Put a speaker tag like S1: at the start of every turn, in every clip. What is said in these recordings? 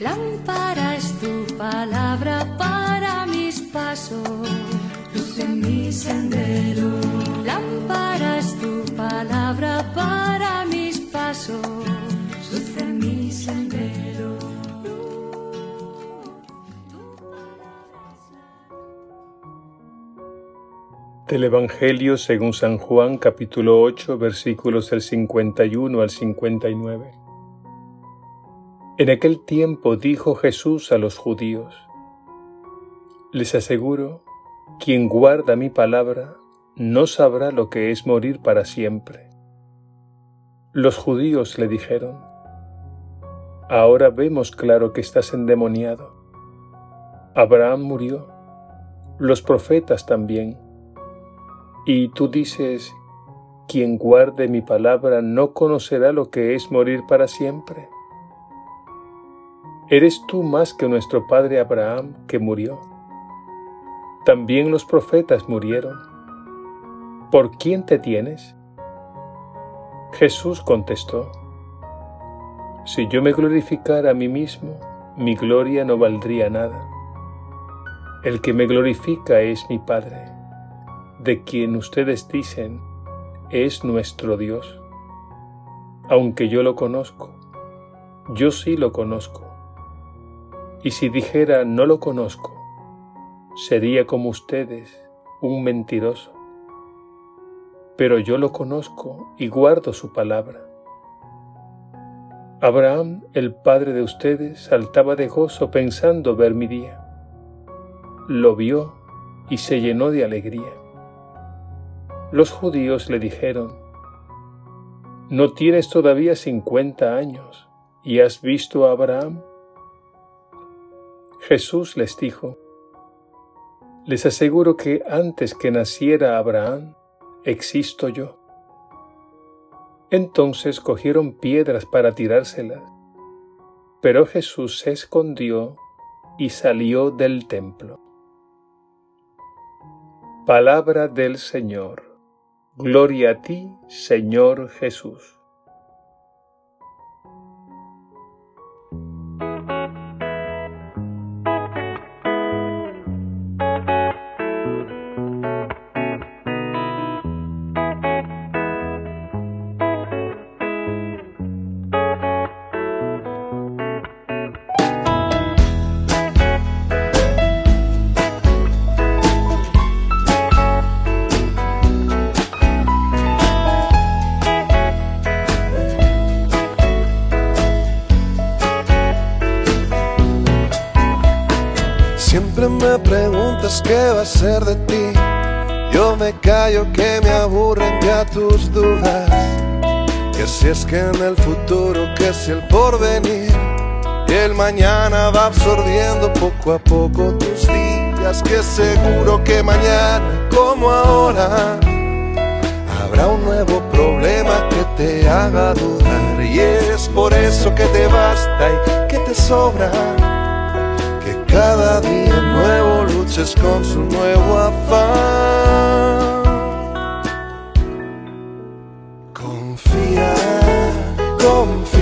S1: Lámpara es tu palabra para mis pasos, luz en mi sendero. Lámpara es tu palabra para mis pasos, luz en mi sendero.
S2: Del Evangelio según San Juan capítulo 8 versículos del 51 al 59. En aquel tiempo dijo Jesús a los judíos, Les aseguro, quien guarda mi palabra no sabrá lo que es morir para siempre. Los judíos le dijeron, Ahora vemos claro que estás endemoniado. Abraham murió, los profetas también y tú dices, quien guarde mi palabra no conocerá lo que es morir para siempre. ¿Eres tú más que nuestro padre Abraham que murió? También los profetas murieron. ¿Por quién te tienes? Jesús contestó, Si yo me glorificara a mí mismo, mi gloria no valdría nada. El que me glorifica es mi Padre de quien ustedes dicen es nuestro Dios. Aunque yo lo conozco, yo sí lo conozco. Y si dijera no lo conozco, sería como ustedes, un mentiroso. Pero yo lo conozco y guardo su palabra. Abraham, el padre de ustedes, saltaba de gozo pensando ver mi día. Lo vio y se llenó de alegría. Los judíos le dijeron, ¿no tienes todavía cincuenta años y has visto a Abraham? Jesús les dijo, les aseguro que antes que naciera Abraham, existo yo. Entonces cogieron piedras para tirárselas, pero Jesús se escondió y salió del templo. Palabra del Señor. Gloria a ti, Señor Jesús.
S3: Siempre me preguntas qué va a ser de ti. Yo me callo que me aburren ya tus dudas. Que si es que en el futuro, que si el porvenir. Y el mañana va absorbiendo poco a poco tus días. Que seguro que mañana, como ahora, habrá un nuevo problema que te haga dudar. Y es por eso que te basta y que te sobra cada día nuevo luches con su nuevo afán. Confía, confía,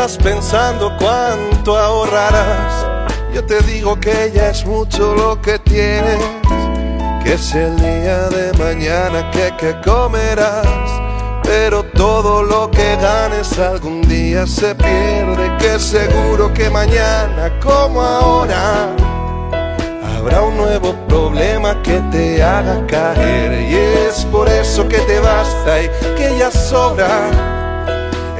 S3: andas pensando cuánto ahorrarás. Yo te digo que ya es mucho lo que tienes. Que es el día de mañana que, que comerás. Pero todo lo que ganes algún día se pierde. Que seguro que mañana, como ahora, habrá un nuevo problema que te haga caer. Y es por eso que te basta y que ya sobra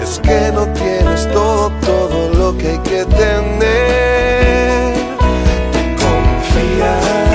S3: es que no tienes todo, todo lo que hay que tener. Confía, confía,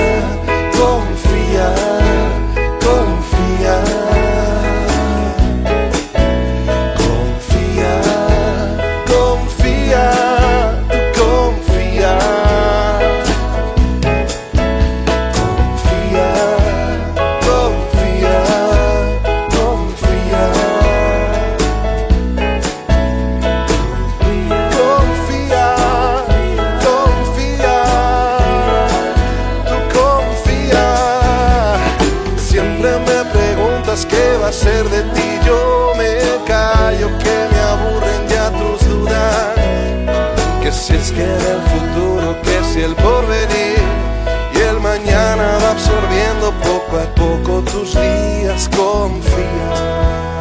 S3: puedas confiar,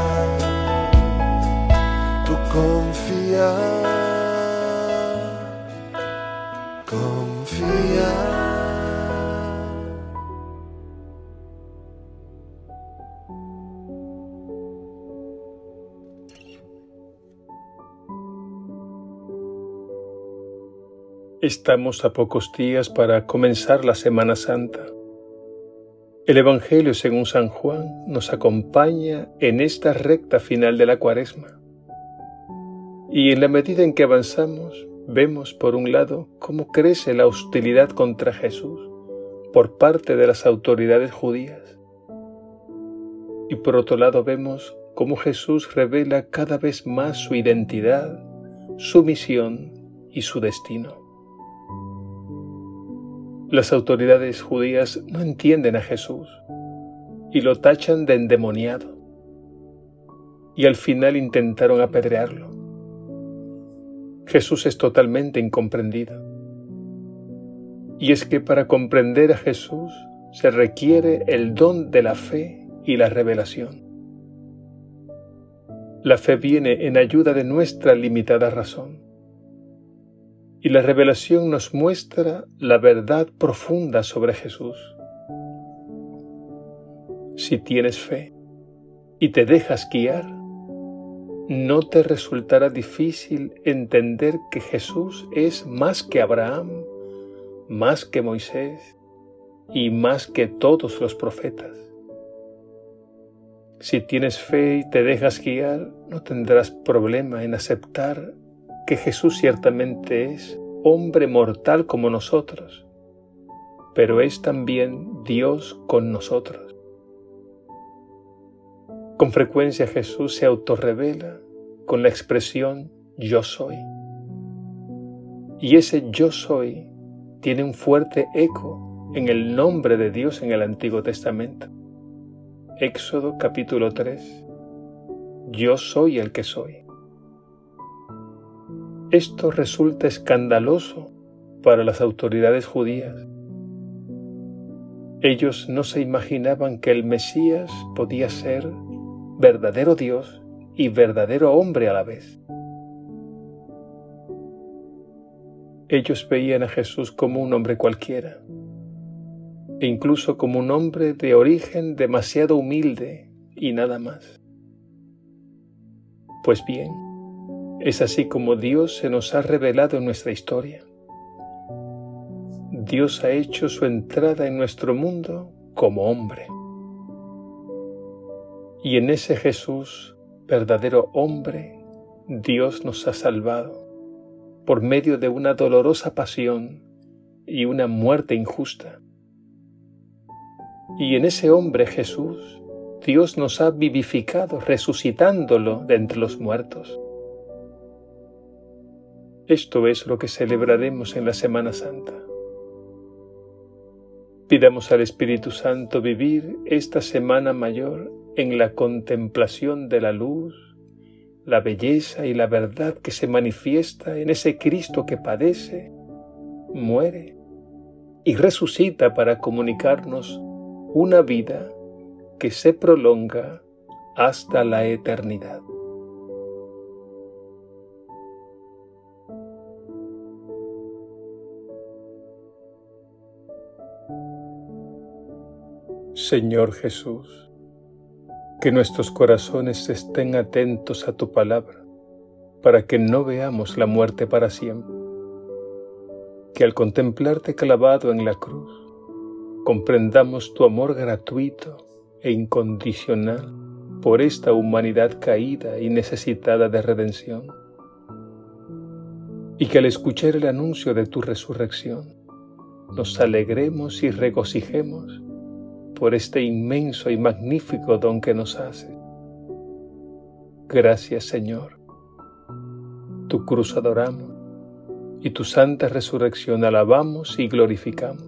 S3: tú confía, confía.
S2: Estamos a pocos días para comenzar la Semana Santa. El Evangelio según San Juan nos acompaña en esta recta final de la cuaresma. Y en la medida en que avanzamos, vemos por un lado cómo crece la hostilidad contra Jesús por parte de las autoridades judías. Y por otro lado vemos cómo Jesús revela cada vez más su identidad, su misión y su destino. Las autoridades judías no entienden a Jesús y lo tachan de endemoniado y al final intentaron apedrearlo. Jesús es totalmente incomprendido. Y es que para comprender a Jesús se requiere el don de la fe y la revelación. La fe viene en ayuda de nuestra limitada razón y la revelación nos muestra la verdad profunda sobre Jesús. Si tienes fe y te dejas guiar, no te resultará difícil entender que Jesús es más que Abraham, más que Moisés y más que todos los profetas. Si tienes fe y te dejas guiar, no tendrás problema en aceptar que Jesús ciertamente es hombre mortal como nosotros, pero es también Dios con nosotros. Con frecuencia Jesús se autorrevela con la expresión yo soy. Y ese yo soy tiene un fuerte eco en el nombre de Dios en el Antiguo Testamento. Éxodo capítulo 3. Yo soy el que soy. Esto resulta escandaloso para las autoridades judías. Ellos no se imaginaban que el Mesías podía ser verdadero Dios y verdadero hombre a la vez. Ellos veían a Jesús como un hombre cualquiera, e incluso como un hombre de origen demasiado humilde y nada más. Pues bien, es así como Dios se nos ha revelado en nuestra historia. Dios ha hecho su entrada en nuestro mundo como hombre. Y en ese Jesús, verdadero hombre, Dios nos ha salvado por medio de una dolorosa pasión y una muerte injusta. Y en ese hombre Jesús, Dios nos ha vivificado resucitándolo de entre los muertos. Esto es lo que celebraremos en la Semana Santa. Pidamos al Espíritu Santo vivir esta Semana Mayor en la contemplación de la luz, la belleza y la verdad que se manifiesta en ese Cristo que padece, muere y resucita para comunicarnos una vida que se prolonga hasta la eternidad. Señor Jesús, que nuestros corazones estén atentos a tu palabra, para que no veamos la muerte para siempre. Que al contemplarte clavado en la cruz, comprendamos tu amor gratuito e incondicional por esta humanidad caída y necesitada de redención. Y que al escuchar el anuncio de tu resurrección, nos alegremos y regocijemos por este inmenso y magnífico don que nos hace. Gracias Señor. Tu cruz adoramos y tu santa resurrección alabamos y glorificamos.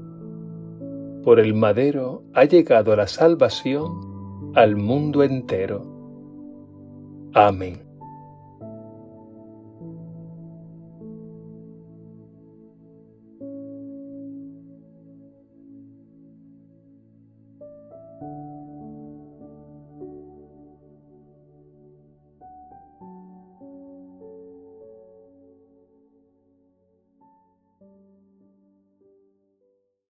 S2: Por el madero ha llegado la salvación al mundo entero. Amén.